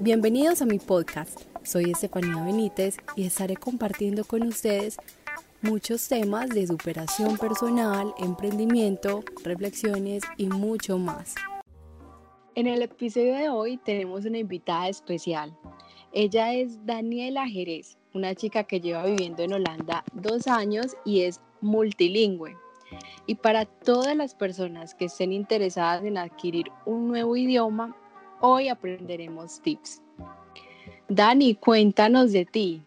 Bienvenidos a mi podcast. Soy Estefanía Benítez y estaré compartiendo con ustedes muchos temas de superación personal, emprendimiento, reflexiones y mucho más. En el episodio de hoy tenemos una invitada especial. Ella es Daniela Jerez, una chica que lleva viviendo en Holanda dos años y es multilingüe. Y para todas las personas que estén interesadas en adquirir un nuevo idioma, hoy aprenderemos tips. Dani, cuéntanos de ti.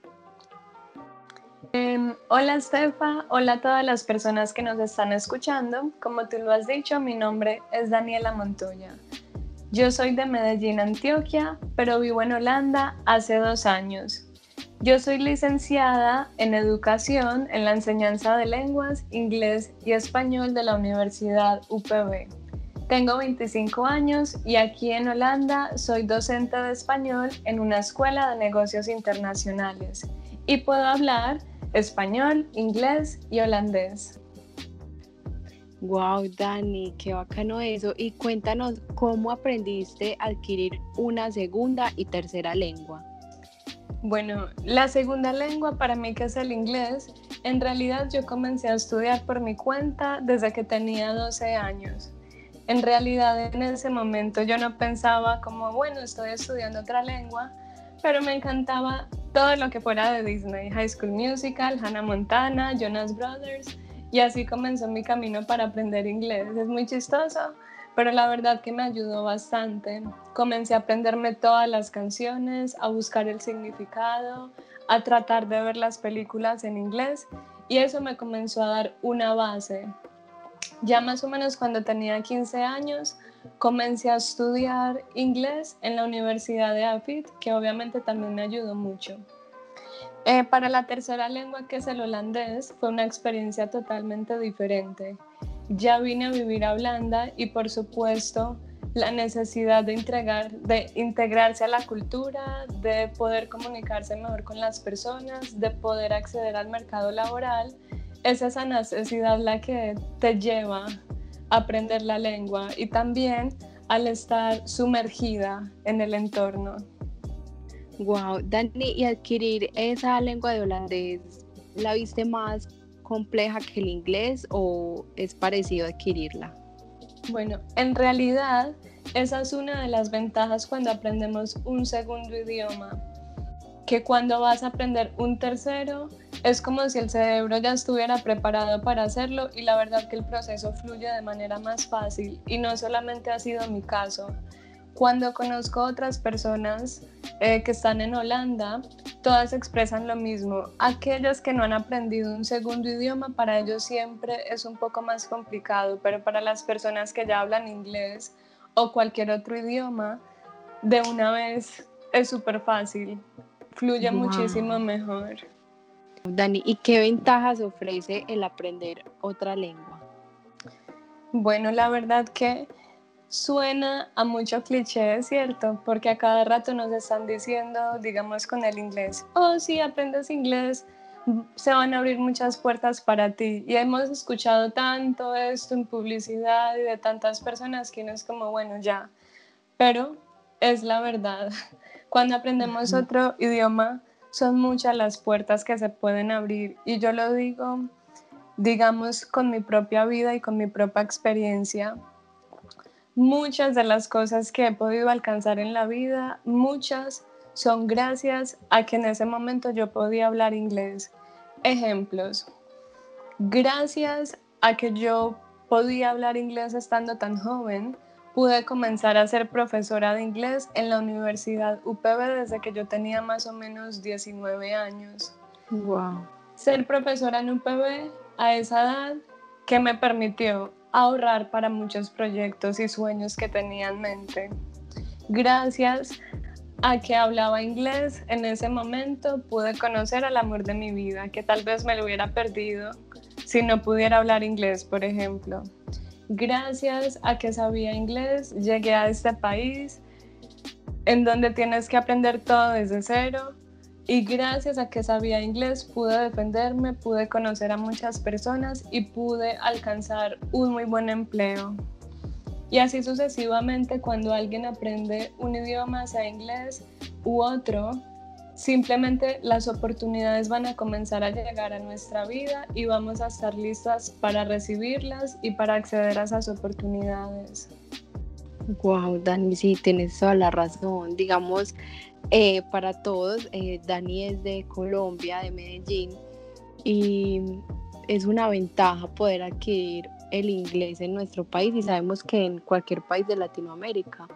Em, hola Estefa, hola a todas las personas que nos están escuchando. Como tú lo has dicho, mi nombre es Daniela Montoya. Yo soy de Medellín, Antioquia, pero vivo en Holanda hace dos años. Yo soy licenciada en educación en la enseñanza de lenguas, inglés y español de la Universidad UPB. Tengo 25 años y aquí en Holanda soy docente de español en una escuela de negocios internacionales y puedo hablar español, inglés y holandés. Wow, Dani, qué bacano eso. Y cuéntanos cómo aprendiste a adquirir una segunda y tercera lengua. Bueno, la segunda lengua para mí que es el inglés, en realidad yo comencé a estudiar por mi cuenta desde que tenía 12 años. En realidad en ese momento yo no pensaba como, bueno, estoy estudiando otra lengua, pero me encantaba todo lo que fuera de Disney, High School Musical, Hannah Montana, Jonas Brothers, y así comenzó mi camino para aprender inglés. Es muy chistoso, pero la verdad que me ayudó bastante. Comencé a aprenderme todas las canciones, a buscar el significado, a tratar de ver las películas en inglés y eso me comenzó a dar una base. Ya más o menos cuando tenía 15 años, comencé a estudiar inglés en la Universidad de AFIT, que obviamente también me ayudó mucho. Eh, para la tercera lengua, que es el holandés, fue una experiencia totalmente diferente. Ya vine a vivir a Holanda y por supuesto la necesidad de, entregar, de integrarse a la cultura, de poder comunicarse mejor con las personas, de poder acceder al mercado laboral, es esa necesidad la que te lleva a aprender la lengua y también al estar sumergida en el entorno. Wow, Dani, ¿y adquirir esa lengua de holandés la viste más compleja que el inglés o es parecido adquirirla? Bueno, en realidad esa es una de las ventajas cuando aprendemos un segundo idioma, que cuando vas a aprender un tercero es como si el cerebro ya estuviera preparado para hacerlo y la verdad que el proceso fluye de manera más fácil y no solamente ha sido mi caso. Cuando conozco otras personas eh, que están en Holanda, todas expresan lo mismo. Aquellas que no han aprendido un segundo idioma, para ellos siempre es un poco más complicado, pero para las personas que ya hablan inglés o cualquier otro idioma, de una vez es súper fácil, fluye muchísimo mejor. Dani, ¿y qué ventajas ofrece el aprender otra lengua? Bueno, la verdad que Suena a mucho cliché, ¿cierto? Porque a cada rato nos están diciendo, digamos con el inglés, oh, si aprendes inglés, se van a abrir muchas puertas para ti. Y hemos escuchado tanto esto en publicidad y de tantas personas que no es como, bueno, ya. Pero es la verdad. Cuando aprendemos otro idioma, son muchas las puertas que se pueden abrir. Y yo lo digo, digamos, con mi propia vida y con mi propia experiencia Muchas de las cosas que he podido alcanzar en la vida, muchas son gracias a que en ese momento yo podía hablar inglés. Ejemplos. Gracias a que yo podía hablar inglés estando tan joven, pude comenzar a ser profesora de inglés en la Universidad UPB desde que yo tenía más o menos 19 años. Wow. Ser profesora en UPB a esa edad que me permitió ahorrar para muchos proyectos y sueños que tenía en mente. Gracias a que hablaba inglés en ese momento pude conocer al amor de mi vida, que tal vez me lo hubiera perdido si no pudiera hablar inglés, por ejemplo. Gracias a que sabía inglés, llegué a este país en donde tienes que aprender todo desde cero, y gracias a que sabía inglés pude defenderme, pude conocer a muchas personas y pude alcanzar un muy buen empleo. Y así sucesivamente cuando alguien aprende un idioma, sea inglés u otro, simplemente las oportunidades van a comenzar a llegar a nuestra vida y vamos a estar listas para recibirlas y para acceder a esas oportunidades. Wow, Dani, sí, tienes toda la razón. Digamos, eh, para todos, eh, Dani es de Colombia, de Medellín, y es una ventaja poder adquirir el inglés en nuestro país y sabemos que en cualquier país de Latinoamérica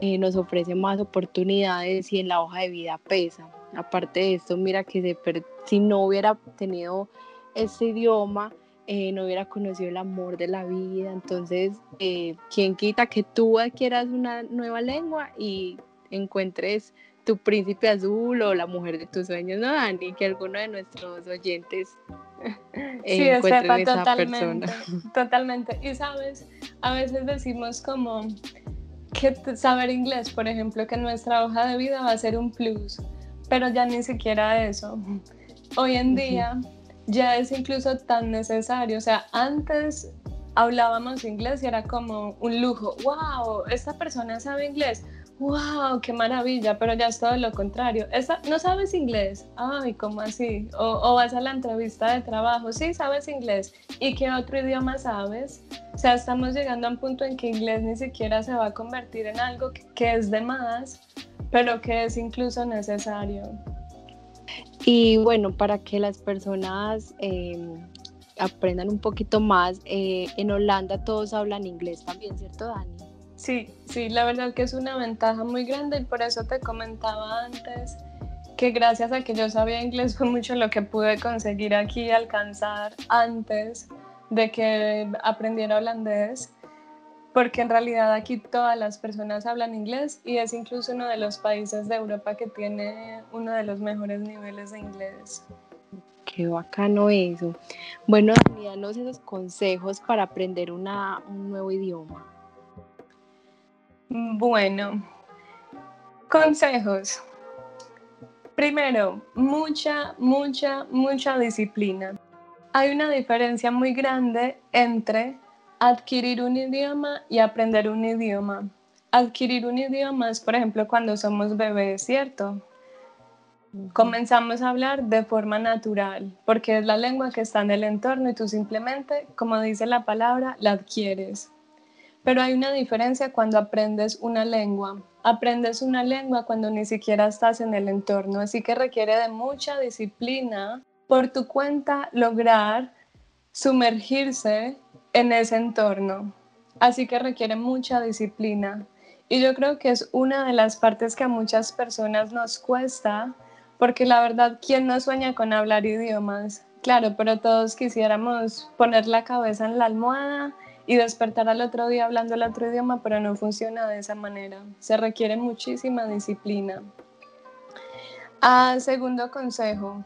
eh, nos ofrece más oportunidades y en la hoja de vida pesa. Aparte de esto, mira que si no hubiera tenido ese idioma, eh, no hubiera conocido el amor de la vida. Entonces, eh, ¿quién quita que tú adquieras una nueva lengua y encuentres tu príncipe azul o la mujer de tus sueños, ¿no, Dani? Que alguno de nuestros oyentes sí, encuentre esa totalmente, persona. Totalmente. Y sabes, a veces decimos como que saber inglés, por ejemplo, que nuestra hoja de vida va a ser un plus, pero ya ni siquiera eso. Hoy en día ya es incluso tan necesario. O sea, antes hablábamos inglés y era como un lujo. ¡Wow! Esta persona sabe inglés. ¡Wow! ¡Qué maravilla! Pero ya es todo lo contrario. ¿No sabes inglés? ¡Ay, cómo así! O, vas a la entrevista de trabajo. Sí, sabes inglés. ¿Y qué otro idioma sabes? O sea, estamos llegando a un punto en que inglés ni siquiera se va a convertir en algo que es de más, pero que es incluso necesario. Y bueno, para que las personas em, aprendan un poquito más, eh, en Holanda todos hablan inglés también, ¿cierto, Dani? Sí, sí, la verdad que es una ventaja muy grande y por eso te comentaba antes que gracias a que yo sabía inglés fue mucho lo que pude conseguir aquí, alcanzar antes de que aprendiera holandés porque en realidad aquí todas las personas hablan inglés y es incluso uno de los países de Europa que tiene uno de los mejores niveles de inglés. Qué bacano eso. Bueno, danos esos consejos para aprender una, un nuevo idioma. Bueno, consejos. Primero, mucha, mucha, mucha disciplina. Hay una diferencia muy grande entre adquirir un idioma y aprender un idioma. Adquirir un idioma es, por ejemplo, cuando somos bebés, ¿cierto? Comenzamos a hablar de forma natural, porque es la lengua que está en el entorno y tú simplemente, como dice la palabra, la adquieres. Pero hay una diferencia cuando aprendes una lengua. Aprendes una lengua cuando ni siquiera estás en el entorno, así que requiere de mucha disciplina por tu cuenta lograr sumergirse en ese entorno. Así que requiere mucha disciplina. Y yo creo que es una de las partes que a muchas personas nos cuesta, porque la verdad, ¿quién no sueña con hablar idiomas? Claro, pero todos quisiéramos poner la cabeza en la almohada y despertar al otro día hablando el otro idioma, pero no funciona de esa manera. Se requiere muchísima disciplina. Ah, segundo consejo,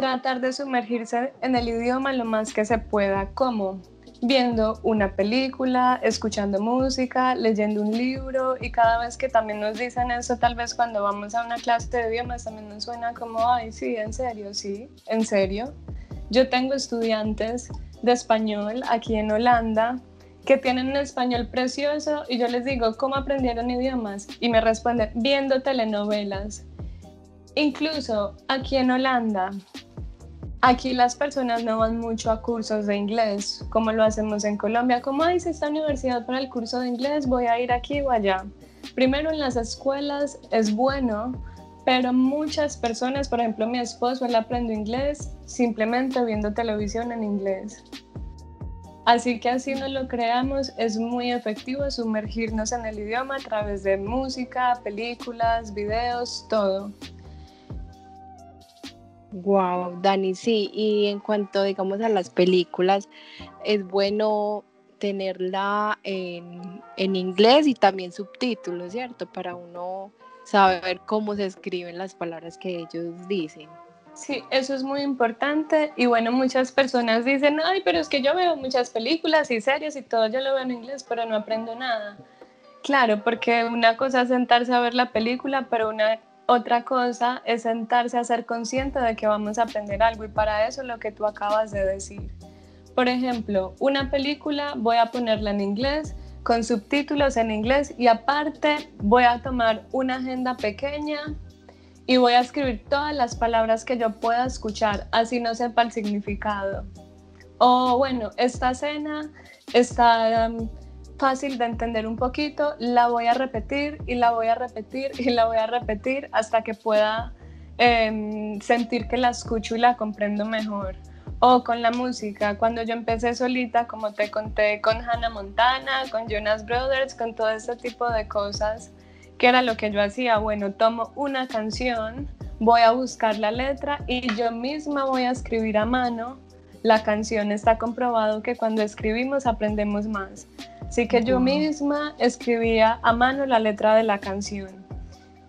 tratar de sumergirse en el idioma lo más que se pueda, como viendo una película, escuchando música, leyendo un libro y cada vez que también nos dicen eso, tal vez cuando vamos a una clase de idiomas también nos suena como, ay, sí, en serio, sí, en serio. Yo tengo estudiantes de español aquí en Holanda que tienen un español precioso y yo les digo, ¿cómo aprendieron idiomas? Y me responden, viendo telenovelas. Incluso aquí en Holanda Aquí las personas no van mucho a cursos de inglés, como lo hacemos en Colombia. Como dice esta universidad para el curso de inglés, voy a ir aquí o allá. Primero en las escuelas es bueno, pero muchas personas, por ejemplo mi esposo, él aprendió inglés simplemente viendo televisión en inglés. Así que así no lo creamos, es muy efectivo sumergirnos en el idioma a través de música, películas, videos, todo. Wow, Dani, sí, y en cuanto digamos a las películas, es bueno tenerla en, en inglés y también subtítulos, ¿cierto? Para uno saber cómo se escriben las palabras que ellos dicen. Sí, eso es muy importante y bueno, muchas personas dicen, ay, pero es que yo veo muchas películas y series y todo, yo lo veo en inglés, pero no aprendo nada. Claro, porque una cosa es sentarse a ver la película, pero una otra cosa es sentarse a ser consciente de que vamos a aprender algo y para eso lo que tú acabas de decir. Por ejemplo, una película voy a ponerla en inglés con subtítulos en inglés y aparte voy a tomar una agenda pequeña y voy a escribir todas las palabras que yo pueda escuchar, así no sepa el significado. O bueno, esta escena está um, fácil de entender un poquito, la voy a repetir y la voy a repetir y la voy a repetir hasta que pueda em, sentir que la escucho y la comprendo mejor. O con la música, cuando yo empecé solita, como te conté, con Hannah Montana, con Jonas Brothers, con todo este tipo de cosas, que era lo que yo hacía. Bueno, tomo una canción, voy a buscar la letra y yo misma voy a escribir a mano la canción. Está comprobado que cuando escribimos aprendemos más. Así que yo misma escribía a mano la letra de la canción.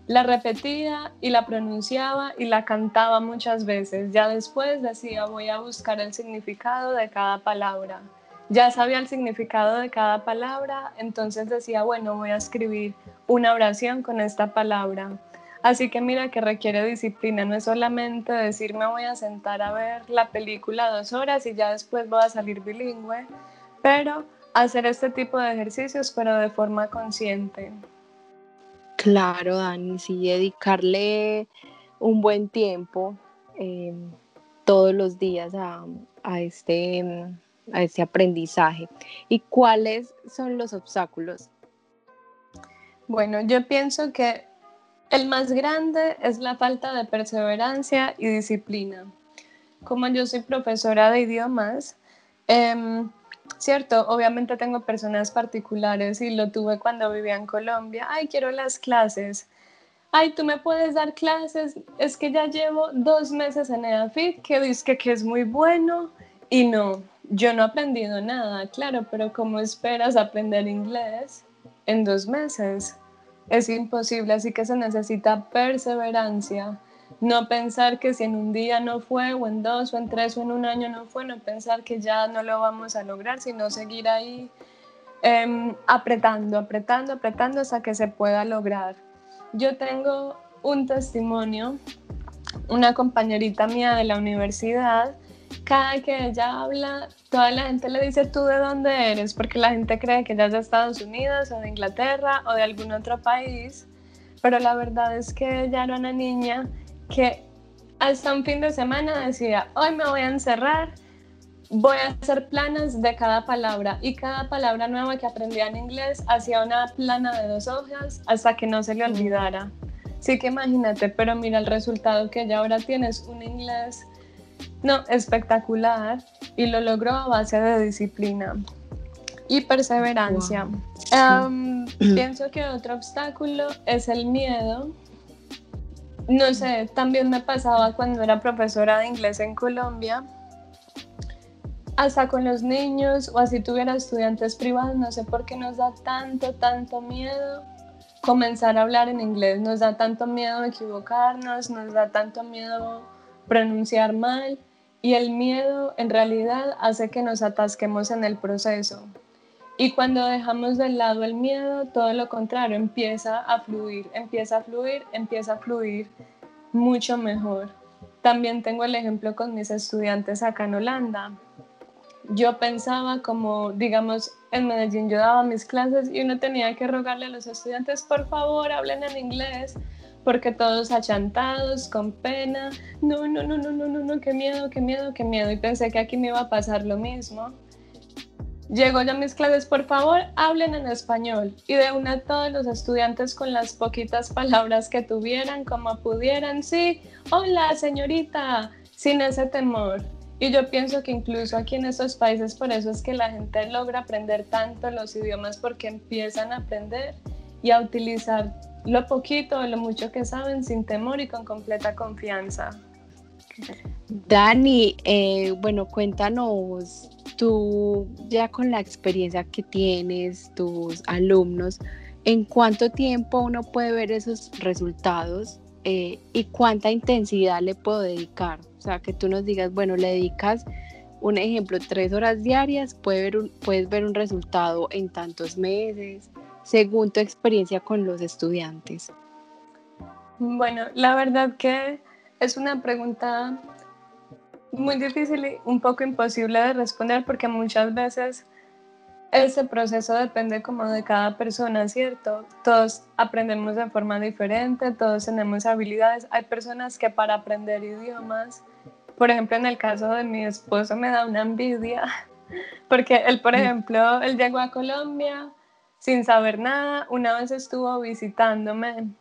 La repetía y la pronunciaba y la cantaba muchas veces. Ya después decía voy a buscar el significado de cada palabra ya sabía el significado de cada palabra, entonces decía, bueno, voy a escribir una oración con esta palabra. Así que mira que requiere disciplina, no es solamente decir me voy a sentar a ver la película dos horas y ya después voy a salir bilingüe, pero hacer este tipo de ejercicios pero de forma consciente. Claro, Dani, sí, dedicarle un buen tiempo eh, todos los días a, a este a ese aprendizaje. ¿Y cuáles son los obstáculos? Bueno, yo pienso que el más grande es la falta de perseverancia y disciplina. Como yo soy profesora de idiomas, em, cierto, obviamente tengo personas particulares y lo tuve cuando vivía en Colombia. Ay, quiero las clases. Ay, tú me puedes dar clases. Es que ya llevo dos meses en EAFIT, que dice que es muy bueno y no yo no he aprendido nada, claro, pero ¿cómo esperas aprender inglés en dos meses? Es imposible, así que se necesita perseverancia. No pensar que si en un día no fue, o en dos, o en tres, o en un año no fue, no pensar que ya no lo vamos a lograr, sino seguir ahí em, apretando, apretando, apretando hasta que se pueda lograr. Yo tengo un testimonio, una compañerita mía de la universidad, cada que ella habla, toda la gente le dice tú de dónde eres, porque la gente cree que ella es de Estados Unidos o de Inglaterra o de algún otro país, pero la verdad es que ella era una niña que hasta un fin de semana decía, hoy me voy a encerrar, voy a hacer planas de cada palabra y cada palabra nueva que aprendía en inglés hacía una plana de dos hojas hasta que no se le olvidara. Sí que imagínate, pero mira el resultado que ella ahora tiene, es un inglés no, espectacular y lo logró a base de disciplina y perseverancia. pienso que otro obstáculo es el miedo. No sé, también me pasaba cuando era profesora de inglés en Colombia, hasta con los niños o así tuviera estudiantes privados, no sé por qué nos da tanto, tanto miedo comenzar a hablar en inglés, nos da tanto miedo equivocarnos, nos da tanto miedo pronunciar mal y el miedo en realidad hace que nos atasquemos en el proceso. Y cuando dejamos de lado el miedo, todo lo contrario, empieza a fluir, empieza a fluir, empieza a fluir mucho mejor. También tengo el ejemplo con mis estudiantes acá en Holanda. Yo pensaba como, digamos, en Medellín yo daba mis clases y uno tenía que rogarle a los estudiantes, por favor, hablen en inglés, porque todos achantados, con pena, no, no, no, no, no, no, no, qué miedo, qué miedo, qué miedo, y pensé que aquí me iba a pasar lo mismo. Llegó ya mis clases, por favor, hablen en español. Y de una todos los estudiantes con las poquitas palabras que tuvieran, como pudieran, sí, hola señorita, sin ese temor. Y yo pienso que incluso aquí en estos países, por eso es que la gente logra aprender tanto los idiomas, porque empiezan a aprender y a utilizar lo poquito o lo mucho que saben sin temor y con completa confianza. Dani, eh, bueno, cuéntanos, tú ya con la experiencia que tienes, tus alumnos, ¿en cuánto tiempo uno puede ver esos resultados eh, y cuánta intensidad le puedo dedicar? O sea, que tú nos digas, bueno, le dedicas un ejemplo, tres horas diarias, puede ver puedes ver un resultado en tantos meses, según tu experiencia con los estudiantes? Bueno, la verdad que es una pregunta muy difícil y un poco imposible de responder porque muchas veces ese proceso depende como de cada persona, ¿cierto? Todos aprendemos de forma diferente, todos tenemos habilidades. Hay personas que para aprender idiomas, por ejemplo, en el caso de mi esposo me da una envidia, porque él, por mm. ejemplo, él llegó a Colombia sin saber nada, una vez estuvo visitándome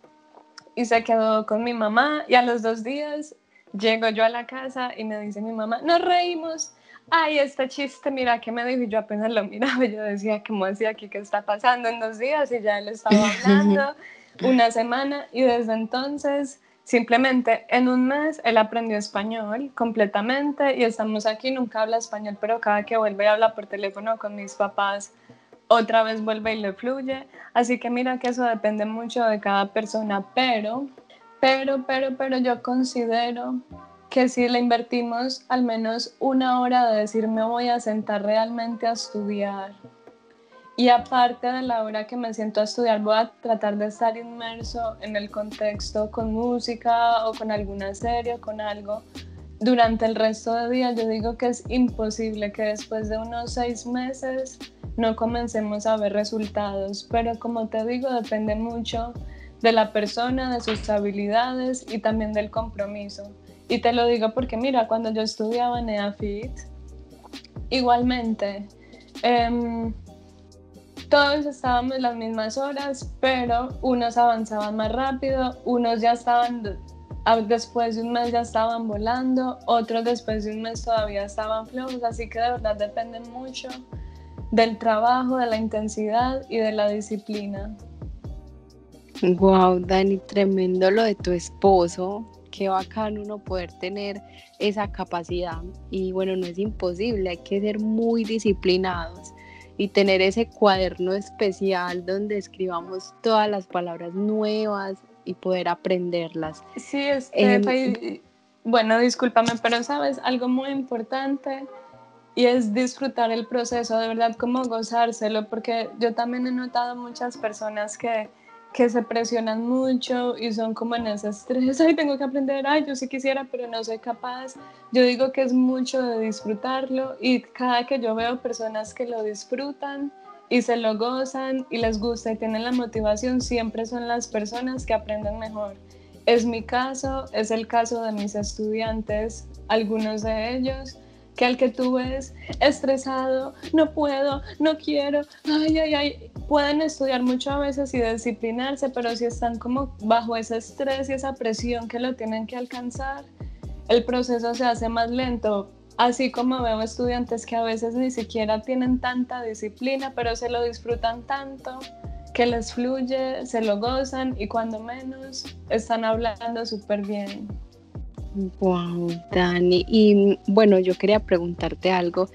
y se quedó con mi mamá y a los dos días llego yo a la casa y me dice mi mamá, nos reímos ay, este chiste, mira que me dijo, y yo apenas lo miraba, yo decía, ¿cómo hacía aquí? ¿Qué está pasando en dos días? Y ya él estaba hablando una semana y desde entonces, simplemente en un mes, él aprendió español completamente y estamos aquí, nunca habla español, pero cada que vuelve habla por teléfono con mis papás, otra vez vuelve y le fluye. Así que mira que eso depende mucho de cada persona, pero, pero, pero, pero yo considero que si le invertimos al menos una hora de decir me voy a sentar realmente a estudiar y aparte de la hora que me siento a estudiar voy a tratar de estar inmerso en el contexto con música o con alguna serie o con algo durante el resto del día yo digo que es imposible que después de unos seis meses no comencemos a ver resultados pero como te digo depende mucho de la persona, de sus habilidades y también del compromiso. Y te lo digo porque, mira, cuando yo estudiaba en EAFIT, igualmente, em, todos estábamos las mismas horas, pero unos avanzaban más rápido, unos ya estaban, después de un mes ya estaban volando, otros después de un mes todavía estaban flojos, así que de verdad depende mucho del trabajo, de la intensidad y de la disciplina. Wow, Dani, tremendo lo de tu esposo qué bacán uno poder tener esa capacidad. Y bueno, no es imposible, hay que ser muy disciplinados y tener ese cuaderno especial donde escribamos todas las palabras nuevas y poder aprenderlas. Sí, es em, bueno, discúlpame, pero sabes, algo muy importante y es disfrutar el proceso, de verdad, como gozárselo, porque yo también he notado muchas personas que que se presionan mucho y son como en ese estrés, ay, tengo que aprender, ay, yo sí quisiera, pero no soy capaz. Yo digo que es mucho de disfrutarlo y cada que yo veo personas que lo disfrutan y se lo gozan y les gusta y tienen la motivación, siempre son las personas que aprenden mejor. Es mi caso, es el caso de mis estudiantes, algunos de ellos que al que tú ves estresado, no puedo, no quiero, ay, ay, ay, pueden estudiar mucho a veces y disciplinarse, pero si están como bajo ese estrés y esa presión que lo tienen que alcanzar, el proceso se hace más lento. Así como veo estudiantes que a veces ni siquiera tienen tanta disciplina, pero se lo disfrutan tanto que les fluye, se lo gozan y cuando menos están hablando súper bien. Wow, Dani. Y bueno, yo quería preguntarte algo.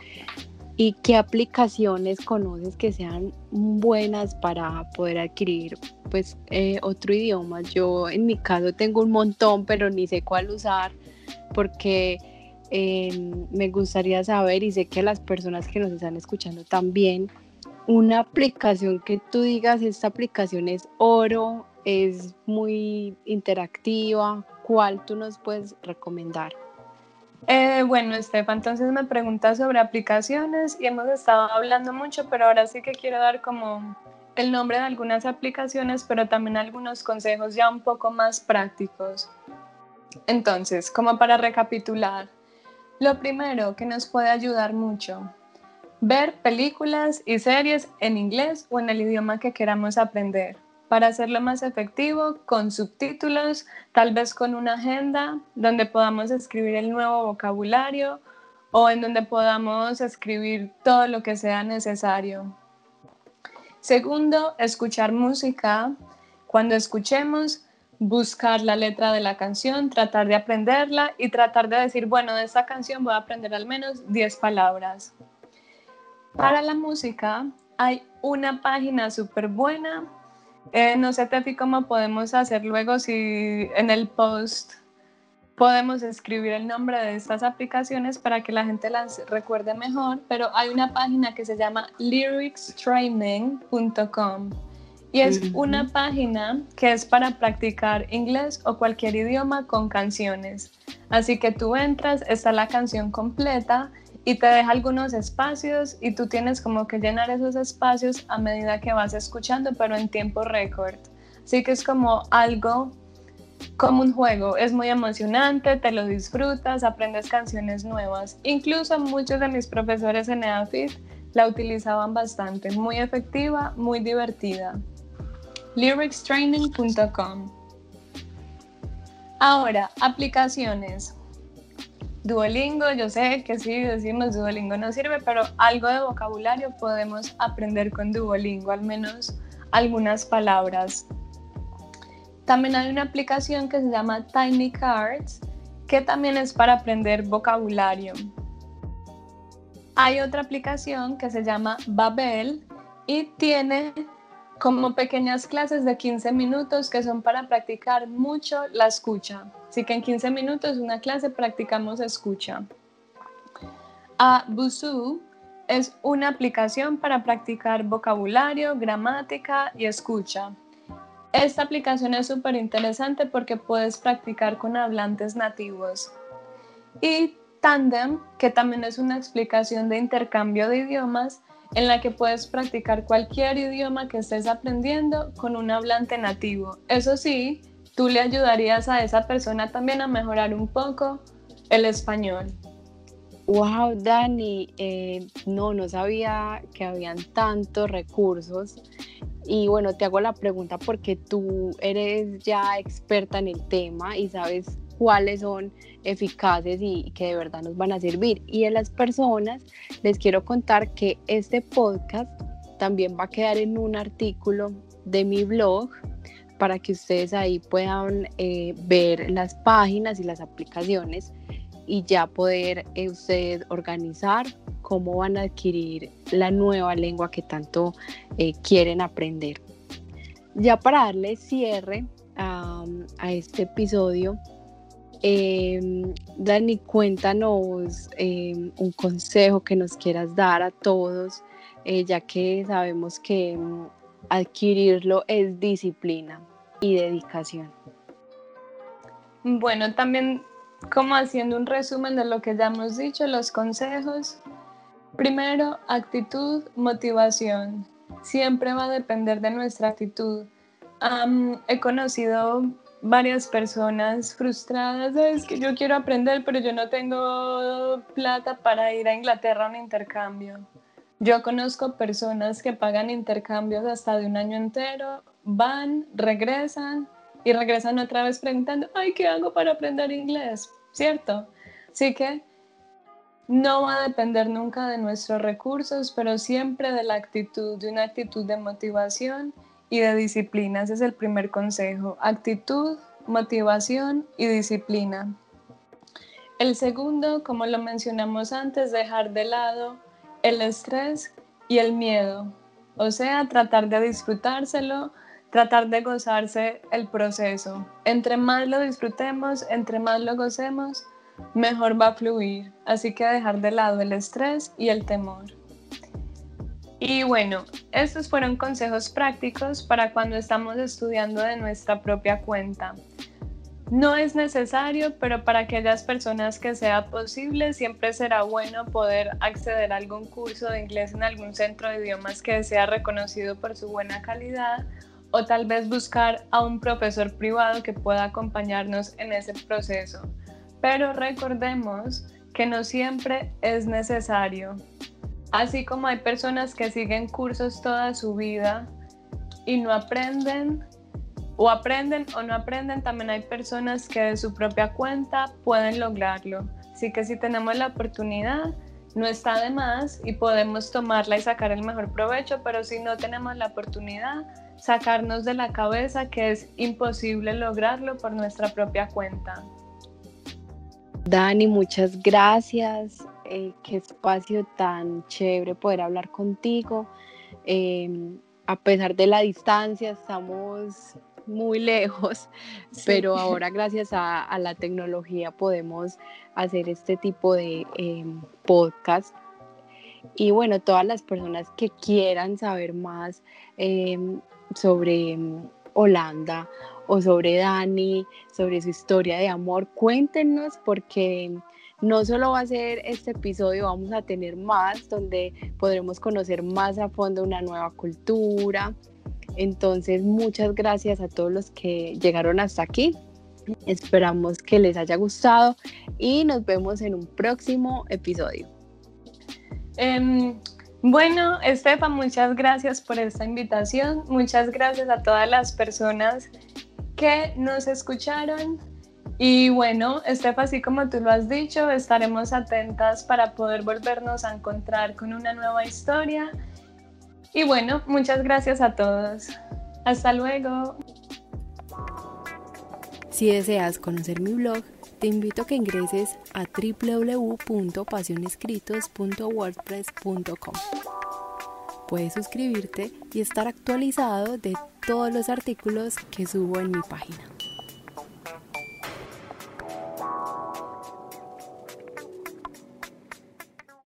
¿Y qué aplicaciones conoces que sean buenas para poder adquirir pues eh, otro idioma? Yo en mi caso tengo un montón, pero ni sé cuál usar porque em, me gustaría saber y sé que las personas que nos están escuchando también, una aplicación que tú digas, esta aplicación es oro, es muy interactiva, ¿cuál tú nos puedes recomendar? Eh, bueno, Estefan, entonces me preguntas sobre aplicaciones y hemos estado hablando mucho, pero ahora sí que quiero dar como el nombre de algunas aplicaciones, pero también algunos consejos ya un poco más prácticos. Entonces, como para recapitular, lo primero que nos puede ayudar mucho, ver películas y series en inglés o en el idioma que queramos aprender para hacerlo más efectivo, con subtítulos, tal vez con una agenda donde podamos escribir el nuevo vocabulario o en donde podamos escribir todo lo que sea necesario. Segundo, escuchar música. Cuando escuchemos, buscar la letra de la canción, tratar de aprenderla y tratar de decir, bueno, de esta canción voy a aprender al menos 10 palabras. Para la música hay una página súper buena eh, no sé, Tefi, cómo podemos hacer luego si en el post podemos escribir el nombre de estas aplicaciones para que la gente las recuerde mejor, pero hay una página que se llama lyricstraining.com y es una página que es para practicar inglés o cualquier idioma con canciones. Así que tú entras, está la canción completa y te deja algunos espacios y tú tienes como que llenar esos espacios a medida que vas escuchando, pero en tiempo récord. Así que es como algo como un juego, es muy emocionante, te lo disfrutas, aprendes canciones nuevas. Incluso muchos de mis profesores en EAFIT la utilizaban bastante, muy efectiva, muy divertida. lyricstraining.com Ahora, aplicaciones. Duolingo, yo sé que sí decimos Duolingo no sirve, pero algo de vocabulario podemos aprender con Duolingo, al menos algunas palabras. También hay una aplicación que se llama Tiny Cards, que también es para aprender vocabulario. Hay otra aplicación que se llama Babel y tiene como pequeñas clases de 15 minutos que son para practicar mucho la escucha. Así que en 15 minutos una clase practicamos escucha. A Busuu es una aplicación para practicar vocabulario, gramática y escucha. Esta aplicación es súper interesante porque puedes practicar con hablantes nativos. Y Tandem, que también es una explicación de intercambio de idiomas, en la que puedes practicar cualquier idioma que estés aprendiendo con un hablante nativo. Eso sí, tú le ayudarías a esa persona también a mejorar un poco el español. Wow, Dani, eh, no, no sabía que habían tantos recursos. Y bueno, te hago la pregunta porque tú eres ya experta en el tema y sabes cuáles son eficaces y que de verdad nos van a servir. Y a las personas les quiero contar que este podcast también va a quedar en un artículo de mi blog para que ustedes ahí puedan eh, ver las páginas y las aplicaciones y ya poder eh, ustedes organizar cómo van a adquirir la nueva lengua que tanto eh, quieren aprender. Ya para darle cierre a este episodio, em, Dani, cuéntanos em, un consejo que nos quieras dar a todos, ya que sabemos que em, adquirirlo es disciplina y dedicación. Bueno, también como haciendo un resumen de lo que ya hemos dicho, los consejos. Primero, actitud, motivación. Siempre va a depender de nuestra actitud. he conocido varias personas frustradas, es que yo quiero aprender, pero yo no tengo plata para ir a Inglaterra a un intercambio. Yo conozco personas que pagan intercambios hasta de un año entero, van, regresan y regresan otra vez preguntando, ay, ¿qué hago para aprender inglés? ¿Cierto? Así que no va a depender nunca de nuestros recursos, pero siempre de la actitud, de una actitud de motivación y de disciplina. Ese es el primer consejo. Actitud, motivación y disciplina. El segundo, como lo mencionamos antes, dejar de lado el estrés y el miedo. O sea, tratar de disfrutárselo, tratar de gozarse el proceso. Entre más lo disfrutemos, entre más lo gocemos, mejor va a fluir. Así que dejar de lado el estrés y el temor. Y bueno, estos fueron consejos prácticos para cuando estamos estudiando de nuestra propia cuenta. No es necesario, pero para aquellas personas que sea posible, siempre será bueno poder acceder a algún curso de inglés en algún centro de idiomas que sea reconocido por su buena calidad o tal vez buscar a un profesor privado que pueda acompañarnos en ese proceso. Pero recordemos que no siempre es necesario. Así como hay personas que siguen cursos toda su vida y no aprenden, o aprenden o no aprenden, también hay personas que de su propia cuenta pueden lograrlo. Así que si tenemos la oportunidad, no está de más y podemos tomarla y sacar el mejor provecho, pero si no tenemos la oportunidad, sacarnos de la cabeza que es imposible lograrlo por nuestra propia cuenta. Dani, muchas gracias. Eh, qué espacio tan chévere poder hablar contigo. Em, a pesar de la distancia, estamos muy lejos, pero ahora gracias a, la tecnología podemos hacer este tipo de em, podcast. Y bueno, todas las personas que quieran saber más em, sobre Holanda o sobre Dani, sobre su historia de amor, cuéntenos porque no solo va a ser este episodio, vamos a tener más donde podremos conocer más a fondo una nueva cultura. Entonces, muchas gracias a todos los que llegaron hasta aquí. Esperamos que les haya gustado y nos vemos en un próximo episodio. Em, bueno, Estefa, muchas gracias por esta invitación. Muchas gracias a todas las personas que nos escucharon. Y bueno, Estefa, así como tú lo has dicho, estaremos atentas para poder volvernos a encontrar con una nueva historia. Y bueno, muchas gracias a todos. Hasta luego. Si deseas conocer mi blog, te invito a que ingreses a www.pasionescritos.wordpress.com. Puedes suscribirte y estar actualizado de todos los artículos que subo en mi página.